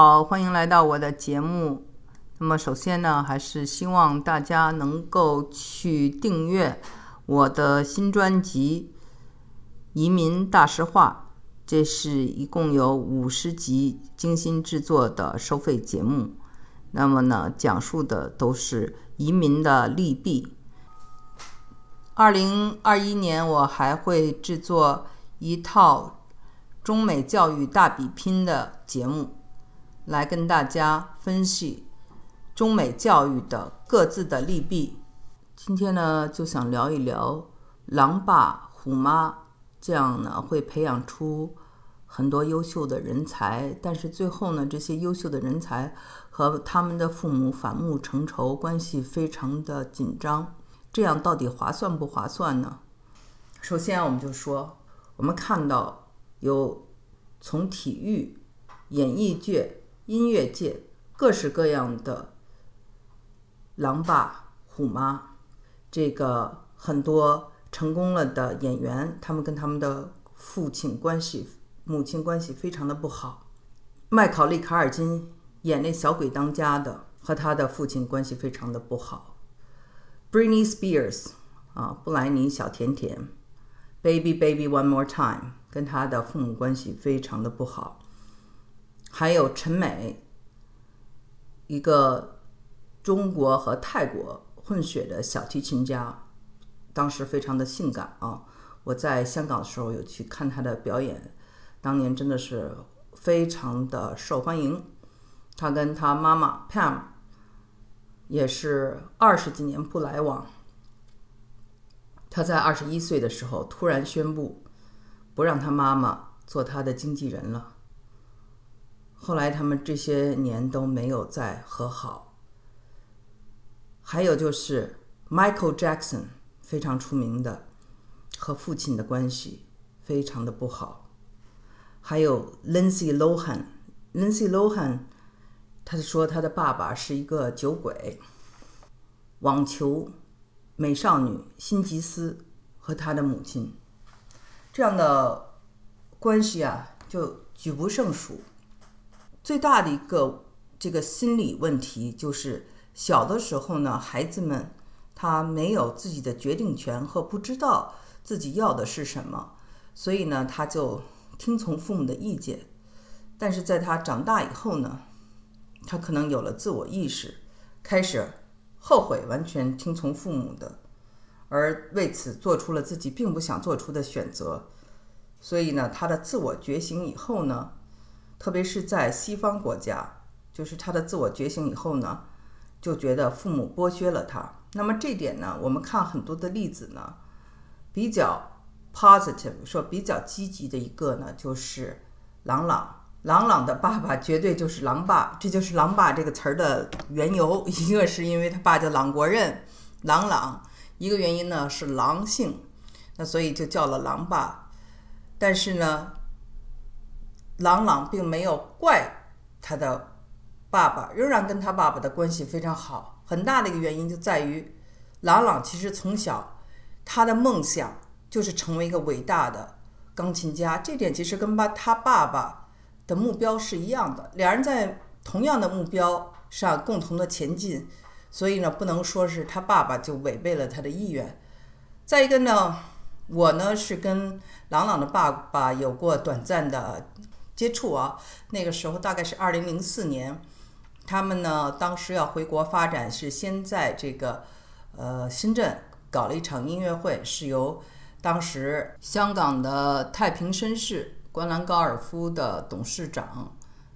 好，欢迎来到我的节目。那么，首先呢，还是希望大家能够去订阅我的新专辑《移民大实话》，这是一共有五十集精心制作的收费节目。那么呢，讲述的都是移民的利弊。二零二一年，我还会制作一套中美教育大比拼的节目。来跟大家分析中美教育的各自的利弊。今天呢，就想聊一聊狼爸虎妈，这样呢会培养出很多优秀的人才，但是最后呢，这些优秀的人才和他们的父母反目成仇，关系非常的紧张。这样到底划算不划算呢？首先，我们就说，我们看到有从体育、演艺界。音乐界各式各样的狼爸虎妈，这个很多成功了的演员，他们跟他们的父亲关系、母亲关系非常的不好。麦考利·卡尔金演那小鬼当家的，和他的父亲关系非常的不好。Britney Spears 啊，布莱尼小甜甜，Baby Baby One More Time，跟他的父母关系非常的不好。还有陈美，一个中国和泰国混血的小提琴家，当时非常的性感啊！我在香港的时候有去看她的表演，当年真的是非常的受欢迎。她跟她妈妈 Pam 也是二十几年不来往。她在二十一岁的时候突然宣布，不让她妈妈做她的经纪人了。后来他们这些年都没有再和好。还有就是 Michael Jackson 非常出名的，和父亲的关系非常的不好。还有 Lindsay Lohan，Lindsay Lohan，他说他的爸爸是一个酒鬼。网球美少女辛吉斯和他的母亲，这样的关系啊，就举不胜数。最大的一个这个心理问题就是，小的时候呢，孩子们他没有自己的决定权和不知道自己要的是什么，所以呢，他就听从父母的意见。但是在他长大以后呢，他可能有了自我意识，开始后悔完全听从父母的，而为此做出了自己并不想做出的选择。所以呢，他的自我觉醒以后呢。特别是在西方国家，就是他的自我觉醒以后呢，就觉得父母剥削了他。那么这点呢，我们看很多的例子呢，比较 positive，说比较积极的一个呢，就是朗朗。朗朗的爸爸绝对就是狼爸，这就是狼爸这个词儿的缘由。一个是因为他爸叫朗国任，朗朗；一个原因呢是狼性，那所以就叫了狼爸。但是呢。朗朗并没有怪他的爸爸，仍然跟他爸爸的关系非常好。很大的一个原因就在于，朗朗其实从小他的梦想就是成为一个伟大的钢琴家，这点其实跟爸他爸爸的目标是一样的，两人在同样的目标上共同的前进，所以呢，不能说是他爸爸就违背了他的意愿。再一个呢，我呢是跟朗朗的爸爸有过短暂的。接触啊，那个时候大概是二零零四年，他们呢当时要回国发展，是先在这个呃深圳搞了一场音乐会，是由当时香港的太平绅士观澜高尔夫的董事长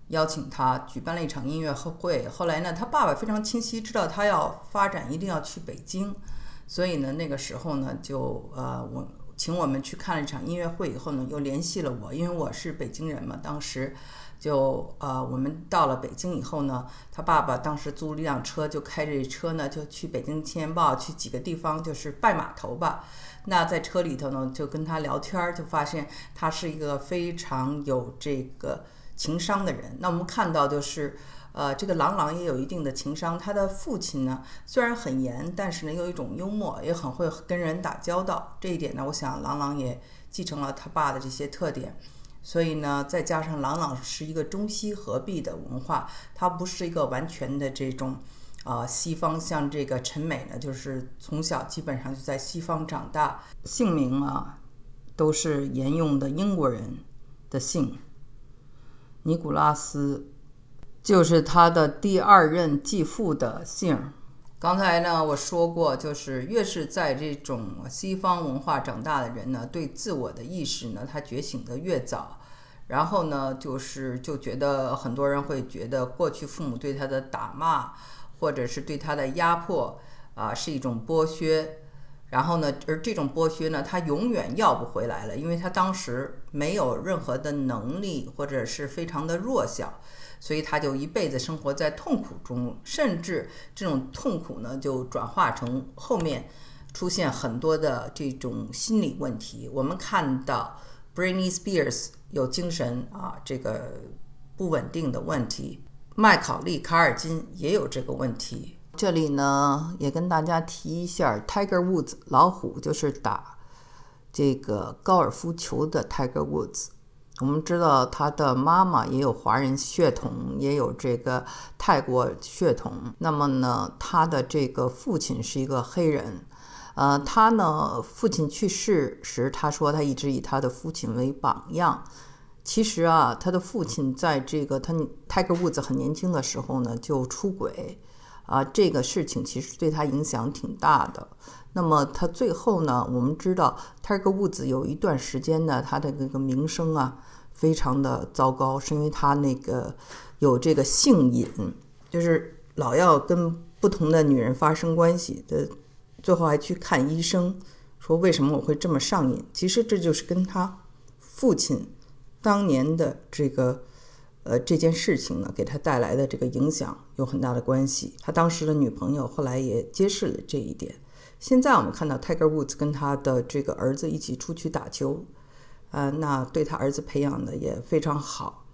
邀请他举办了一场音乐会。后来呢，他爸爸非常清晰知道他要发展一定要去北京，所以呢那个时候呢就呃我。请我们去看了一场音乐会以后呢，又联系了我，因为我是北京人嘛。当时就呃，我们到了北京以后呢，他爸爸当时租了一辆车，就开着车呢，就去北京青年报去几个地方，就是拜码头吧。那在车里头呢，就跟他聊天，就发现他是一个非常有这个情商的人。那我们看到就是。呃，这个朗朗也有一定的情商。他的父亲呢，虽然很严，但是呢，有一种幽默，也很会跟人打交道。这一点呢，我想朗朗也继承了他爸的这些特点。所以呢，再加上朗朗是一个中西合璧的文化，他不是一个完全的这种，啊，西方像这个陈美呢，就是从小基本上就在西方长大，姓名啊都是沿用的英国人的姓，尼古拉斯就是他的第二任继父的姓。刚才呢，我说过，就是越是在这种西方文化长大的人呢，对自我的意识呢，他觉醒的越早。然后呢，就是就觉得很多人会觉得过去父母对他的打骂，或者是对他的压迫啊，是一种剥削。然后呢，而这种剥削呢，他永远要不回来了，因为他当时没有任何的能力，或者是非常的弱小。所以他就一辈子生活在痛苦中，甚至这种痛苦呢，就转化成后面出现很多的这种心理问题。我们看到 Britney Spears 有精神啊这个不稳定的问题，麦考利卡尔金也有这个问题。这里呢也跟大家提一下，Tiger Woods 老虎就是打这个高尔夫球的 Tiger Woods。我们知道他的妈妈也有华人血统，也有这个泰国血统。那么呢，他的这个父亲是一个黑人。呃，他呢，父亲去世时，他说他一直以他的父亲为榜样。其实啊，他的父亲在这个他 Tiger Woods 很年轻的时候呢就出轨，啊，这个事情其实对他影响挺大的。那么他最后呢？我们知道，Tiger Woods 有一段时间呢，他的那个名声啊，非常的糟糕，是因为他那个有这个性瘾，就是老要跟不同的女人发生关系的，最后还去看医生，说为什么我会这么上瘾？其实这就是跟他父亲当年的这个呃这件事情呢，给他带来的这个影响有很大的关系。他当时的女朋友后来也揭示了这一点。现在我们看到 Tiger Woods 跟他的这个儿子一起出去打球，呃，那对他儿子培养的也非常好。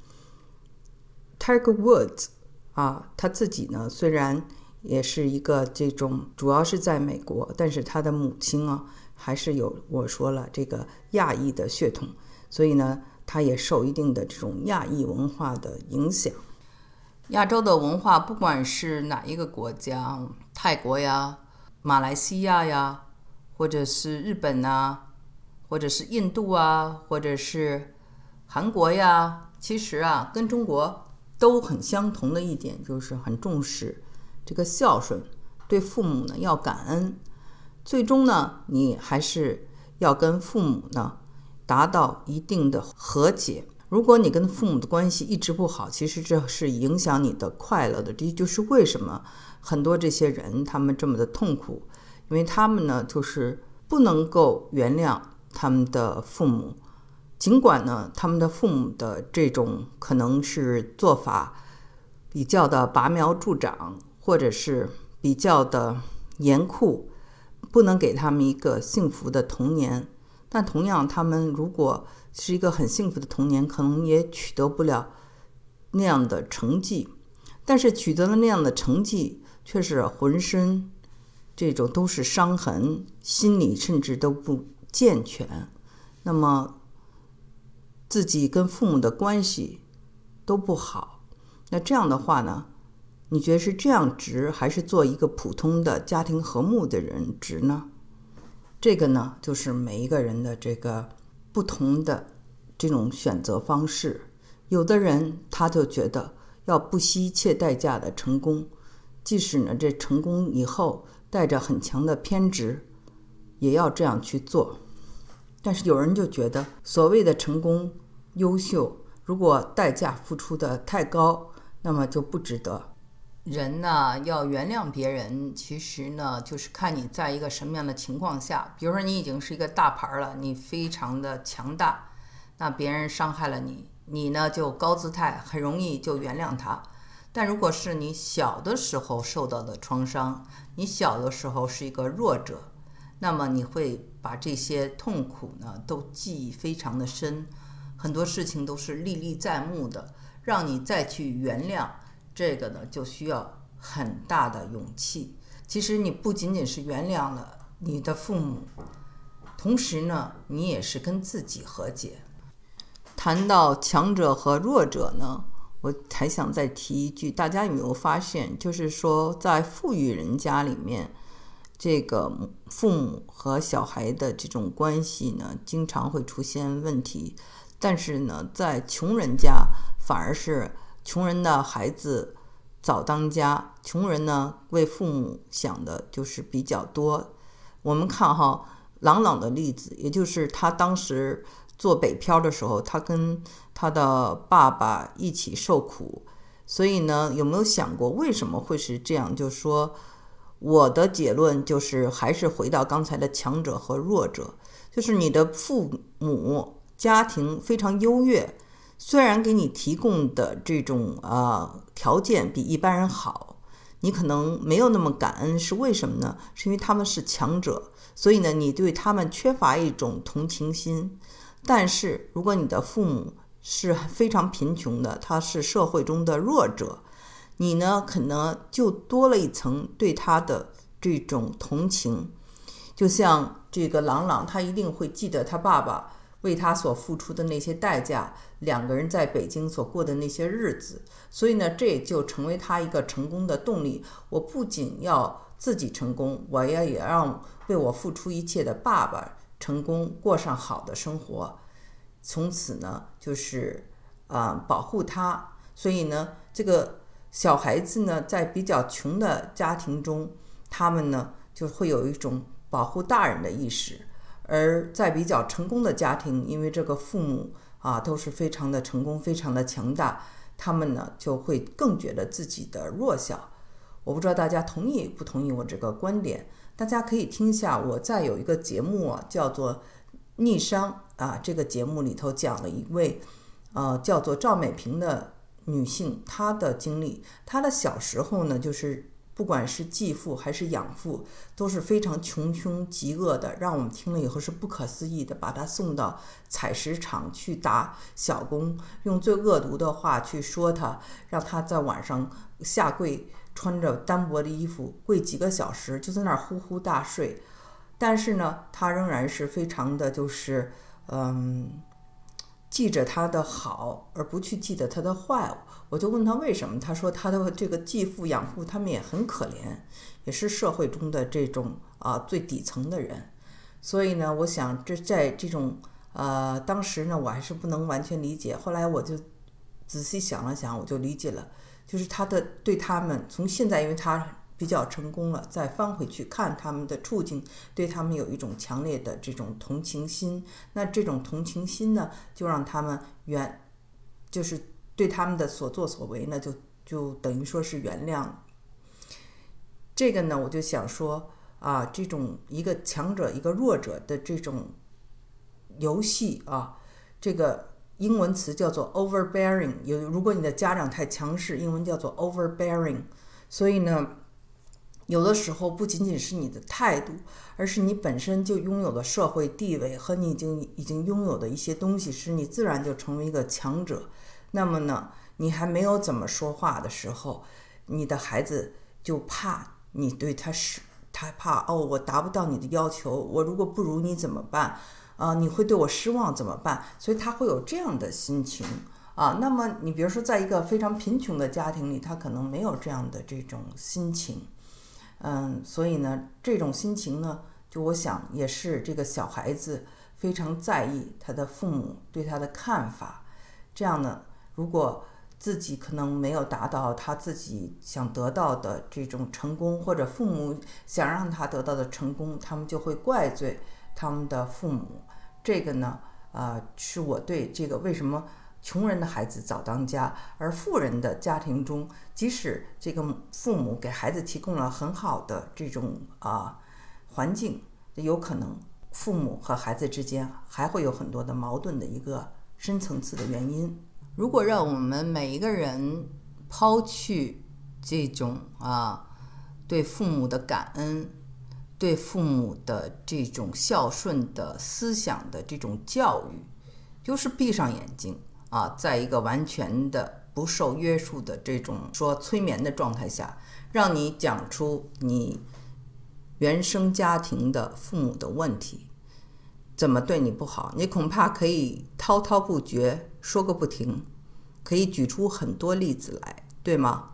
Tiger Woods 啊，他自己呢虽然也是一个这种主要是在美国，但是他的母亲啊还是有我说了这个亚裔的血统，所以呢他也受一定的这种亚裔文化的影响。亚洲的文化，不管是哪一个国家，泰国呀。马来西亚呀，或者是日本呐，或者是印度啊，或者是韩国呀，其实啊，跟中国都很相同的一点就是很重视这个孝顺，对父母呢要感恩。最终呢，你还是要跟父母呢达到一定的和解。如果你跟父母的关系一直不好，其实这是影响你的快乐的。这就是为什么很多这些人他们这么的痛苦，因为他们呢就是不能够原谅他们的父母，尽管呢他们的父母的这种可能是做法比较的拔苗助长，或者是比较的严酷，不能给他们一个幸福的童年。但同样，他们如果是一个很幸福的童年，可能也取得不了那样的成绩。但是取得了那样的成绩，却是浑身这种都是伤痕，心理甚至都不健全。那么自己跟父母的关系都不好。那这样的话呢？你觉得是这样值，还是做一个普通的家庭和睦的人值呢？这个呢，就是每一个人的这个不同的这种选择方式。有的人他就觉得要不惜一切代价的成功，即使呢这成功以后带着很强的偏执，也要这样去做。但是有人就觉得所谓的成功、优秀，如果代价付出的太高，那么就不值得。人呢，要原谅别人，其实呢，就是看你在一个什么样的情况下。比如说，你已经是一个大牌了，你非常的强大，那别人伤害了你，你呢就高姿态，很容易就原谅他。但如果是你小的时候受到的创伤，你小的时候是一个弱者，那么你会把这些痛苦呢都记忆非常的深，很多事情都是历历在目的，让你再去原谅。这个呢，就需要很大的勇气。其实你不仅仅是原谅了你的父母，同时呢，你也是跟自己和解。谈到强者和弱者呢，我还想再提一句，大家有没有发现，就是说在富裕人家里面，这个父母和小孩的这种关系呢，经常会出现问题。但是呢，在穷人家，反而是穷人的孩子早当家，穷人呢为父母想的就是比较多。我们看哈，朗朗的例子，也就是他当时做北漂的时候，他跟他的爸爸一起受苦。所以呢，有没有想过为什么会是这样？就是说，我的结论就是，还是回到刚才的强者和弱者，就是你的父母。家庭非常优越，虽然给你提供的这种呃条件比一般人好，你可能没有那么感恩，是为什么呢？是因为他们是强者，所以呢，你对他们缺乏一种同情心。但是如果你的父母是非常贫穷的，他是社会中的弱者，你呢可能就多了一层对他的这种同情。就像这个朗朗，他一定会记得他爸爸。为他所付出的那些代价，两个人在北京所过的那些日子，所以呢，这也就成为他一个成功的动力。我不仅要自己成功，我要也让为我付出一切的爸爸成功，过上好的生活。从此呢，就是啊，保护他。所以呢，这个小孩子呢，在比较穷的家庭中，他们呢就会有一种保护大人的意识。而在比较成功的家庭，因为这个父母啊都是非常的成功、非常的强大，他们呢就会更觉得自己的弱小。我不知道大家同意不同意我这个观点？大家可以听一下，我在有一个节目啊，叫做《逆商》啊，这个节目里头讲了一位呃叫做赵美萍的女性，她的经历，她的小时候呢就是。不管是继父还是养父，都是非常穷凶极恶的，让我们听了以后是不可思议的。把她送到采石场去打小工，用最恶毒的话去说她，让她在晚上下跪，穿着单薄的衣服跪几个小时，就在那儿呼呼大睡。但是呢，他仍然是非常的，就是嗯。记着他的好，而不去记得他的坏。我就问他为什么，他说他的这个继父养父他们也很可怜，也是社会中的这种啊最底层的人。所以呢，我想这在这种呃当时呢，我还是不能完全理解。后来我就仔细想了想，我就理解了，就是他的对他们从现在，因为他。比较成功了，再翻回去看他们的处境，对他们有一种强烈的这种同情心。那这种同情心呢，就让他们原，就是对他们的所作所为呢，就就等于说是原谅。这个呢，我就想说啊，这种一个强者一个弱者的这种游戏啊，这个英文词叫做 overbearing。有如果你的家长太强势，英文叫做 overbearing。所以呢。有的时候不仅仅是你的态度，而是你本身就拥有的社会地位和你已经已经拥有的一些东西，使你自然就成为一个强者。那么呢，你还没有怎么说话的时候，你的孩子就怕你对他是，他怕哦，我达不到你的要求，我如果不如你怎么办？啊，你会对我失望怎么办？所以他会有这样的心情啊。那么你比如说，在一个非常贫穷的家庭里，他可能没有这样的这种心情。嗯，所以呢，这种心情呢，就我想也是这个小孩子非常在意他的父母对他的看法。这样呢，如果自己可能没有达到他自己想得到的这种成功，或者父母想让他得到的成功，他们就会怪罪他们的父母。这个呢，啊，是我对这个为什么。穷人的孩子早当家，而富人的家庭中，即使这个父母给孩子提供了很好的这种啊环境，有可能父母和孩子之间还会有很多的矛盾的一个深层次的原因。如果让我们每一个人抛去这种啊对父母的感恩、对父母的这种孝顺的思想的这种教育，就是闭上眼睛。啊，在一个完全的不受约束的这种说催眠的状态下，让你讲出你原生家庭的父母的问题，怎么对你不好，你恐怕可以滔滔不绝，说个不停，可以举出很多例子来，对吗？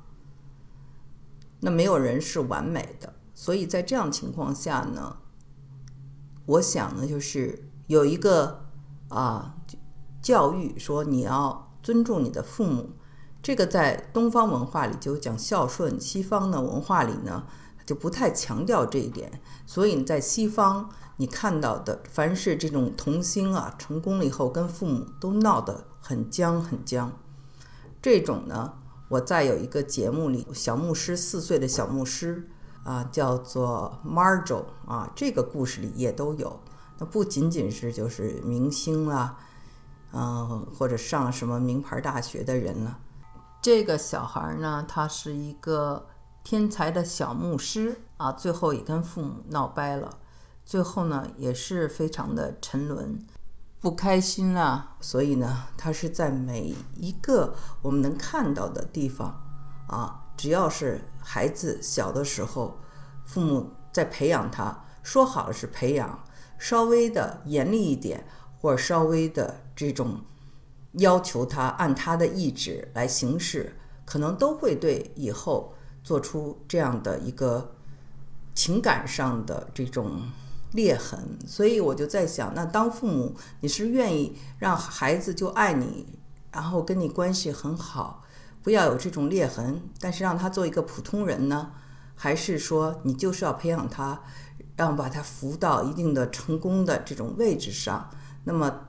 那没有人是完美的，所以在这样情况下呢，我想呢，就是有一个啊教育说你要尊重你的父母，这个在东方文化里就讲孝顺，西方的文化里呢就不太强调这一点，所以在西方你看到的凡是这种童星啊成功了以后跟父母都闹得很僵很僵，这种呢。我在有一个节目里，小牧师四岁的小牧师啊，叫做 Marjo 啊，这个故事里也都有。那不仅仅是就是明星啦，嗯，或者上什么名牌大学的人了。这个小孩呢，他是一个天才的小牧师啊，最后也跟父母闹掰了，最后呢也是非常的沉沦。不开心啊，所以呢，他是在每一个我们能看到的地方，啊，只要是孩子小的时候，父母在培养他，说好了是培养，稍微的严厉一点，或稍微的这种要求他按他的意志来行事，可能都会对以后做出这样的一个情感上的这种。裂痕，所以我就在想，那当父母，你是愿意让孩子就爱你，然后跟你关系很好，不要有这种裂痕，但是让他做一个普通人呢？还是说你就是要培养他，让把他扶到一定的成功的这种位置上？那么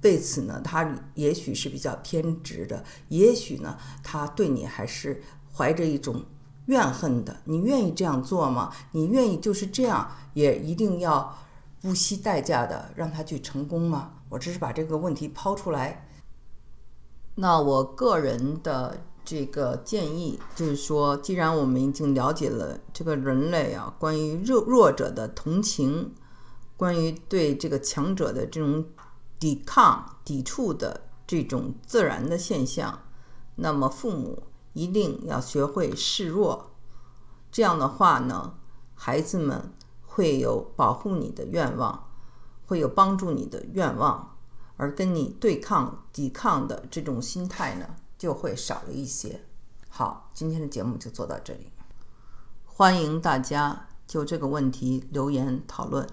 为此呢，他也许是比较偏执的，也许呢，他对你还是怀着一种。怨恨的，你愿意这样做吗？你愿意就是这样，也一定要不惜代价的让他去成功吗？我只是把这个问题抛出来。那我个人的这个建议就是说，既然我们已经了解了这个人类啊，关于弱弱者的同情，关于对这个强者的这种抵抗、抵触的这种自然的现象，那么父母。一定要学会示弱，这样的话呢，孩子们会有保护你的愿望，会有帮助你的愿望，而跟你对抗、抵抗的这种心态呢，就会少了一些。好，今天的节目就做到这里，欢迎大家就这个问题留言讨论。